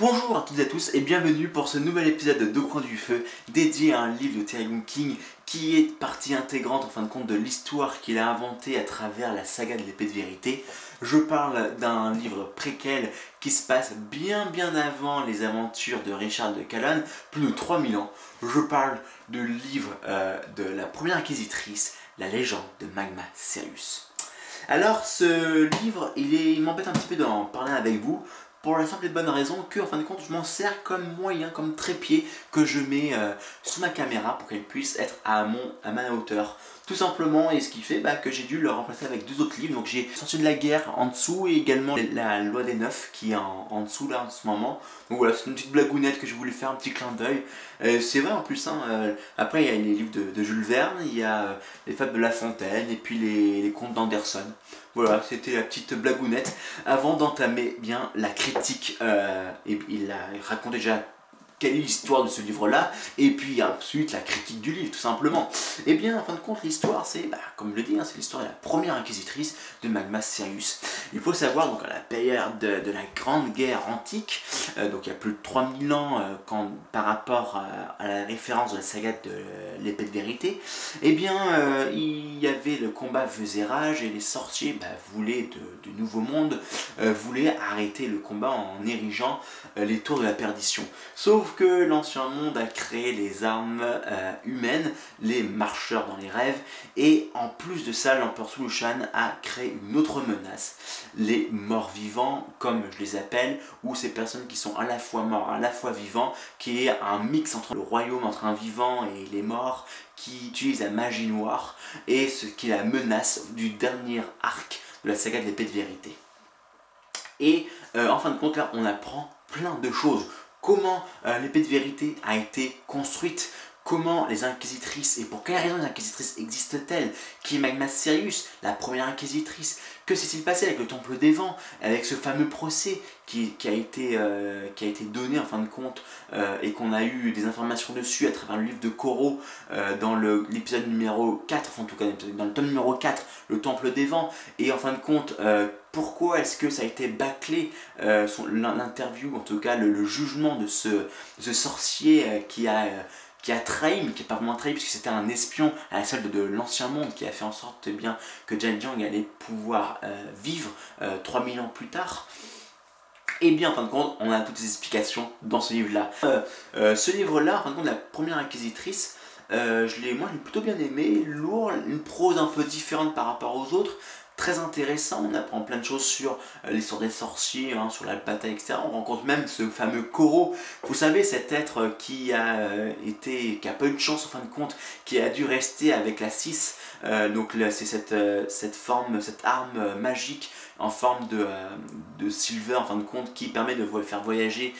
Bonjour à toutes et à tous et bienvenue pour ce nouvel épisode de Deux Coins du Feu dédié à un livre de Terry King qui est partie intégrante en fin de compte de l'histoire qu'il a inventée à travers la saga de l'épée de vérité. Je parle d'un livre préquel qui se passe bien bien avant les aventures de Richard de Calonne, plus de 3000 ans. Je parle du livre euh, de la première inquisitrice, la légende de Magma Sirius. Alors ce livre, il m'embête un petit peu d'en parler avec vous pour la simple et bonne raison que, en fin de compte, je m'en sers comme moyen, comme trépied que je mets euh, sous ma caméra pour qu'elle puisse être à, mon, à ma hauteur. Tout simplement, et ce qui fait bah, que j'ai dû le remplacer avec deux autres livres. Donc j'ai sorti de la guerre en dessous et également la loi des neufs qui est en, dessous là en ce moment. Donc voilà, c'est une petite blagounette que je voulais faire, un petit clin d'œil. Euh, c'est vrai en plus, hein, euh, après il y a les livres de, Jules Verne, il y a les fables de La Fontaine et puis les, contes d'Anderson. Voilà, c'était la petite blagounette avant d'entamer bien la critique. Euh, et il, a, raconte déjà quelle est l'histoire de ce livre-là, et puis ensuite la critique du livre, tout simplement. Et eh bien, en fin de compte, l'histoire, c'est, bah, comme je le dis, hein, c'est l'histoire de la première inquisitrice de Magma Sirius. Il faut savoir, donc à la période de, la Grande Guerre antique, euh, donc il y a plus de 3000 ans euh, quand, par rapport à, la référence de la saga de l'épée de vérité, eh bien, euh, il y avait le combat faisait rage, et les sorciers bah, voulaient de, de nouveaux mondes, voulaient arrêter le combat en érigeant les tours de la perdition. Sauf que l'ancien monde a créé les armes euh, humaines, les marcheurs dans les rêves, et en plus de ça, l'empereur Sulushan a créé une autre menace, les morts vivants, comme je les appelle, ou ces personnes qui sont à la fois morts, à la fois vivants, qui est un mix entre le royaume, entre un vivant et les morts, qui utilise la magie noire, et ce qui est la menace du dernier arc de la saga de l'épée de vérité. Et euh, en fin de compte, là, on apprend plein de choses comment euh, l'épée de vérité a été construite, comment les inquisitrices et pour quelles raisons les inquisitrices existent-elles? Qui est Magma Sirius, la première inquisitrice? Que s'est-il passé avec le Temple des Vents, avec ce fameux procès qui, a, été, euh, a été donné en fin de compte euh, et qu'on a eu des informations dessus à travers le livre de Koro dans l'épisode numéro 4, enfin en tout cas dans le tome numéro 4, le Temple des Vents, et en fin de compte pourquoi est-ce que ça a été bâclé, euh, l'interview, en tout cas le, jugement de ce, sorcier euh, qui a... Euh, qui a trahi, mais qui n'est pas vraiment trahi, puisque c'était un espion à la salle de, l'ancien monde qui a fait en sorte eh bien, que Jan Jiang allait pouvoir vivre 3000 ans plus tard. Et eh bien, en fin de compte, on a toutes les explications dans ce livre-là. ce livre-là, en fin de compte, la première inquisitrice, je l'ai, moi, je l'ai plutôt bien aimé, lourd, une prose un peu différente par rapport aux autres, très intéressant. On apprend plein de choses sur euh, l'histoire des sorciers, hein, sur l'alpata, etc. On rencontre même ce fameux Koro. Vous savez, cet être qui a euh, été, qui a pas eu de chance en fin de compte, qui a dû rester avec la 6. Euh, donc c'est cette, forme, cette arme magique en forme de, silver en fin de compte qui permet de faire voyager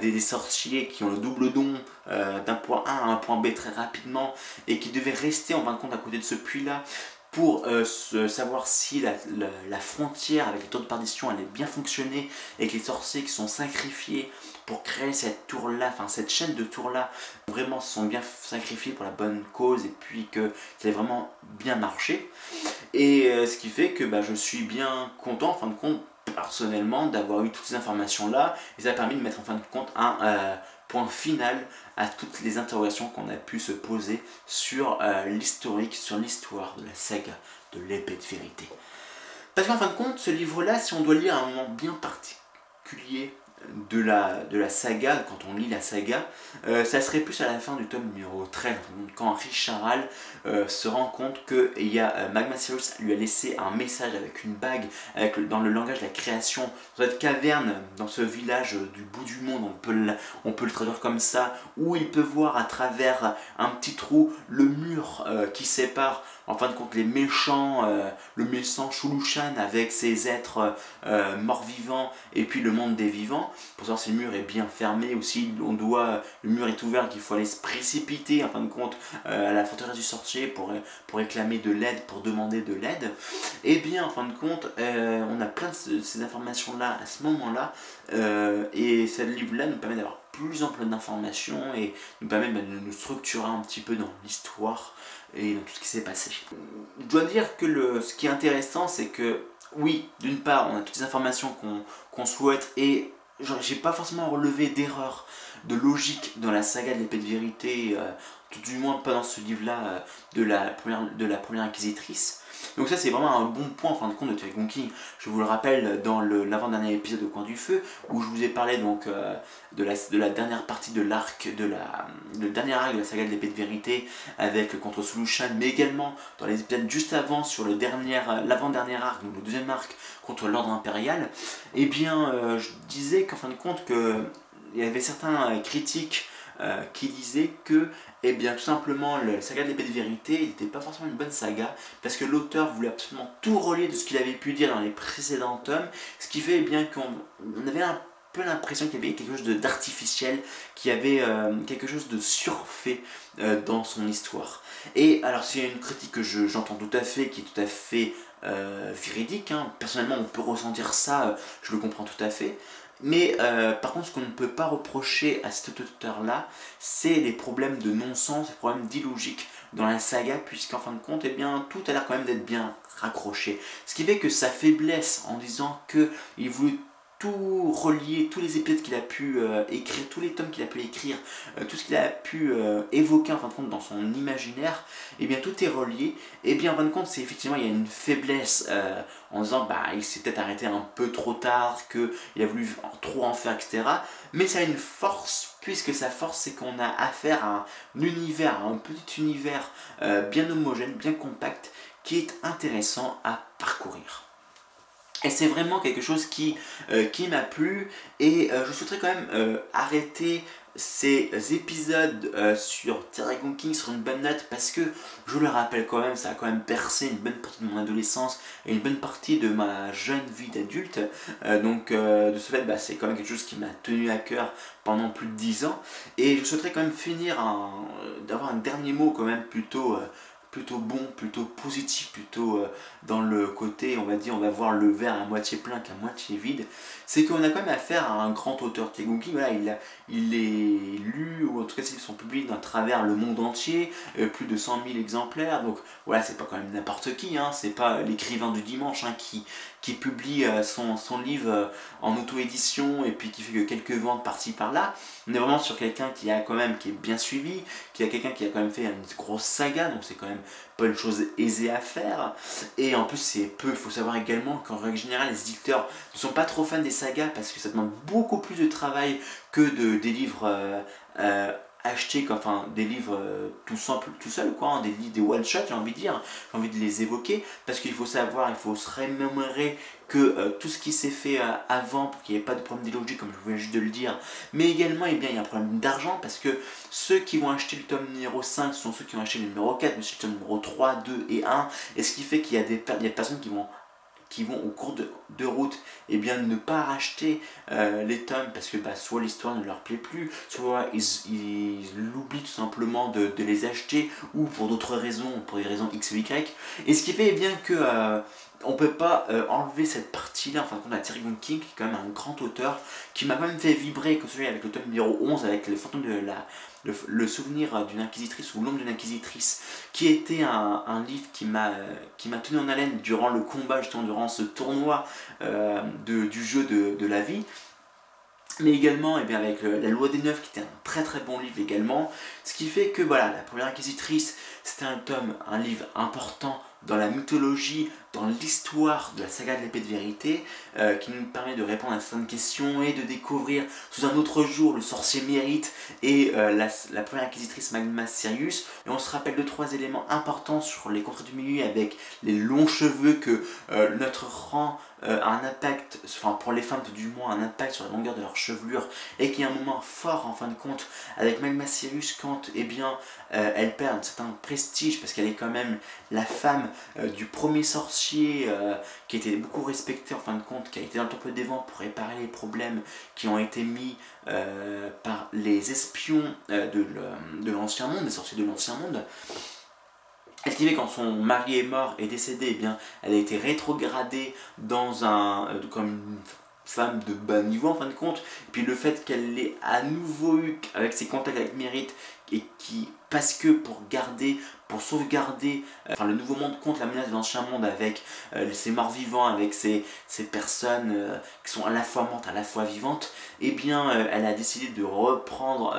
des, des, sorciers qui ont le double don d'un point A à un point B très rapidement et qui devaient rester en fin de compte à côté de ce puits là pour euh, savoir si la, frontière avec les tours de perdition allait bien fonctionner et que les sorciers qui sont sacrifiés pour créer cette tour là, enfin cette chaîne de tours là, vraiment sont bien sacrifiés pour la bonne cause et puis que ça a vraiment bien marché. Et euh, ce qui fait que bah, je suis bien content en fin de compte personnellement d'avoir eu toutes ces informations là et ça a permis de mettre en fin de compte un euh, point final à toutes les interrogations qu'on a pu se poser sur euh, l'historique, sur l'histoire de la saga de l'épée de vérité. Parce qu'en fin de compte, ce livre-là, si on doit lire à un moment bien particulier de la, de la saga, quand on lit la saga, euh, ça serait plus à la fin du tome numéro 13, quand Richard euh, se rend compte que il y a, euh, Magma Sirius lui a laissé un message avec une bague, dans le langage de la création, dans cette caverne, dans ce village du bout du monde, on peut, le, on peut le traduire comme ça, où il peut voir à travers un petit trou le mur qui sépare en fin de compte les méchants, le méchant Shulushan avec ses êtres morts-vivants et puis le monde des vivants pour savoir si le mur est bien fermé ou si on doit, le mur est ouvert qu'il faut aller se précipiter en fin de compte euh, à la forteresse du sorcier pour, pour réclamer de l'aide, pour demander de l'aide. Et eh bien en fin de compte, euh, on a plein de ces informations-là à ce moment-là euh, et ce livre-là nous permet d'avoir plus ample d'informations et nous permet bah, de nous structurer un petit peu dans l'histoire et dans tout ce qui s'est passé. Je dois dire que le, ce qui est intéressant, c'est que oui, d'une part, on a toutes les informations qu'on souhaite et j'ai pas forcément relevé d'erreur de logique dans la saga de l'épée de vérité, tout du moins pas dans ce livre-là de, la première, de la première inquisitrice. Donc ça c'est vraiment un bon point en fin de compte de Terry King. Je vous le rappelle dans l'avant-dernier épisode au coin du feu où je vous ai parlé donc euh, de, la, de la dernière partie de l'arc, de la dernier arc de la saga de l'épée de vérité avec contre Solution, mais également dans les épisodes juste avant sur le dernier l'avant-dernier arc, donc le deuxième arc contre l'ordre impérial, et eh bien euh, je disais qu'en fin de compte que il y avait certains critiques euh, qui disaient que eh bien tout simplement la saga de l'épée de vérité n'était pas forcément une bonne saga parce que l'auteur voulait absolument tout relier de ce qu'il avait pu dire dans les précédents tomes, ce qui fait eh bien qu'on avait un peu l'impression qu'il y avait quelque chose d'artificiel, qu'il y avait euh, quelque chose de surfait euh, dans son histoire. Et alors c'est une critique que j'entends tout à fait, qui est tout à fait euh, véridique, hein. personnellement on peut ressentir ça, je le comprends tout à fait, mais euh, par contre, ce qu'on ne peut pas reprocher à cet auteur-là, c'est les problèmes de non-sens, les problèmes d'illogique dans la saga, puisqu'en fin de compte, eh bien, tout a l'air quand même d'être bien raccroché. Ce qui fait que sa faiblesse en disant qu'il voulait tout relier, tous les épisodes qu'il a pu euh, écrire, tous les tomes qu'il a pu écrire, euh, tout ce qu'il a pu euh, évoquer en fin de compte dans son imaginaire, et eh bien tout est relié. Et eh bien en fin de compte, c'est effectivement il y a une faiblesse en disant bah il s'est peut-être arrêté un peu trop tard, qu'il a voulu trop en faire, etc. Mais ça a une force, puisque sa force c'est qu'on a affaire à un univers, à un petit univers bien homogène, bien compact, qui est intéressant à parcourir. Et c'est vraiment quelque chose qui, euh, qui m'a plu et euh, je souhaiterais quand même euh, arrêter ces épisodes sur Dragon King sur une bonne note parce que je le rappelle quand même, ça a quand même percé une bonne partie de mon adolescence et une bonne partie de ma jeune vie d'adulte. donc de ce fait, bah, c'est quand même quelque chose qui m'a tenu à cœur pendant plus de 10 ans. Et je souhaiterais quand même finir d'avoir un dernier mot quand même plutôt plutôt bon, plutôt positif, plutôt euh, dans le côté, on va dire, on va voir le verre à moitié plein qu'à moitié vide, c'est qu'on a quand même affaire à un grand auteur. Tegunki, voilà, il, a, il est lu, ou en tout cas ils sont publiés à travers le monde entier, euh, plus de 100 000 exemplaires, donc voilà, c'est pas quand même n'importe qui, hein, c'est pas l'écrivain du dimanche hein, qui, qui publie euh, son, son, livre en auto-édition et puis qui fait que quelques ventes par-ci par-là. On est vraiment sur quelqu'un qui a quand même, qui est bien suivi, qui a quelqu'un qui a quand même fait une grosse saga, donc c'est quand même pas une chose aisée à faire. Et en plus, c'est peu. Il faut savoir également qu'en règle générale, les éditeurs ne sont pas trop fans des sagas parce que ça demande beaucoup plus de travail que de, des livres. Euh, euh, acheter enfin des livres euh, tout simple tout seul quoi hein, des livres des one shot j'ai envie de dire j'ai envie de les évoquer parce qu'il faut savoir il faut se remémorer que euh, tout ce qui s'est fait euh, avant pour qu'il n'y ait pas de problème d'illogique comme je viens juste de le dire mais également eh il y a un problème d'argent parce que ceux qui vont acheter le tome numéro 5 sont ceux qui vont acheter le numéro 4 mais c'est le tome numéro 3, 2 et 1 et ce qui fait qu'il y y a des personnes qui vont qui vont au cours de, route eh bien, ne pas racheter euh, les tomes parce que bah, soit l'histoire ne leur plaît plus, soit ils, ils l'oublient tout simplement de, les acheter ou pour d'autres raisons, pour des raisons X ou Y. Et ce qui fait eh bien que euh, on peut pas euh, enlever cette partie-là, enfin on a Terry King qui est quand même un grand auteur qui m'a même fait vibrer comme celui avec le tome numéro 11 avec les fantômes de la le, souvenir d'une inquisitrice ou l'ombre d'une inquisitrice, qui était un, livre qui m'a tenu en haleine durant le combat, justement durant ce tournoi euh, du jeu de, la vie. Mais également eh avec La Loi des Neufs, qui était un très très bon livre également. Ce qui fait que voilà, la première inquisitrice, c'était un tome, un livre important dans la mythologie, dans l'histoire de la saga de l'épée de vérité, euh, qui nous permet de répondre à certaines questions et de découvrir sous un autre jour le sorcier mérite et euh, la, première inquisitrice Magma Sirius. Et on se rappelle de trois éléments importants sur les contrats du milieu avec les longs cheveux que euh, notre rang a un impact, enfin pour les femmes du moins, un impact sur la longueur de leur chevelure et qui a un moment fort en fin de compte avec Magma Sirius quand eh bien, elle perd un certain prestige parce qu'elle est quand même la femme du premier sorcier euh, qui était beaucoup respecté en fin de compte, qui a été dans le temple des vents pour réparer les problèmes qui ont été mis euh, par les espions euh, de l'ancien monde, les sorciers de l'ancien monde. Elle qui quand son mari est mort et décédé, eh bien, elle a été rétrogradée dans un, comme femme de bas niveau en fin de compte. Puis le fait qu'elle l'ait à nouveau eu avec ses contacts avec Mérite et qui, parce que pour garder, pour sauvegarder euh, le nouveau monde contre la menace de l'ancien monde avec euh, ces morts vivants, avec ces, ces personnes euh, qui sont à la fois mortes, à la fois vivantes, eh bien elle a décidé de reprendre,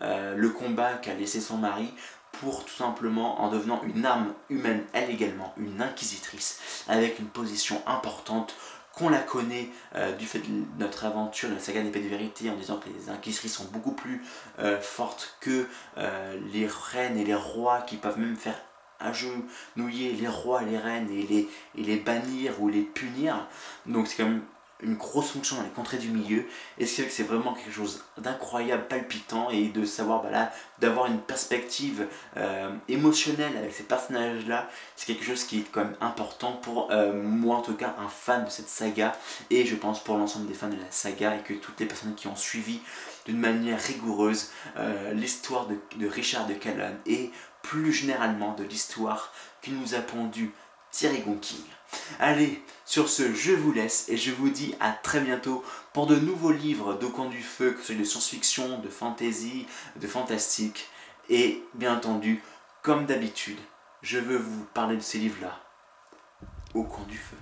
le combat qu'a laissé son mari pour tout simplement en devenant une arme humaine, elle également, une inquisitrice, avec une position importante qu'on la connaît euh, du fait de notre aventure, de la saga d'épée de vérité, en disant que les inquisitrices sont beaucoup plus euh, fortes que euh, les reines et les rois qui peuvent même faire agenouiller les rois et les reines et les, et les bannir ou les punir. Donc c'est quand même une grosse fonction dans les contrées du milieu. Et c'est que c'est vraiment quelque chose d'incroyable, palpitant, et de savoir, bah d'avoir une perspective euh, émotionnelle avec ces personnages-là, c'est quelque chose qui est quand même important pour euh, moi en tout cas, un fan de cette saga, et je pense pour l'ensemble des fans de la saga, et que toutes les personnes qui ont suivi d'une manière rigoureuse euh, l'histoire de, Richard de Calonne, et plus généralement de l'histoire qui nous a pondu Thierry Gonking. Allez, sur ce, je vous laisse et je vous dis à très bientôt pour de nouveaux livres de camp du feu, que ce soit de science-fiction, de fantasy, de fantastique. Et bien entendu, comme d'habitude, je veux vous parler de ces livres-là au camp du feu.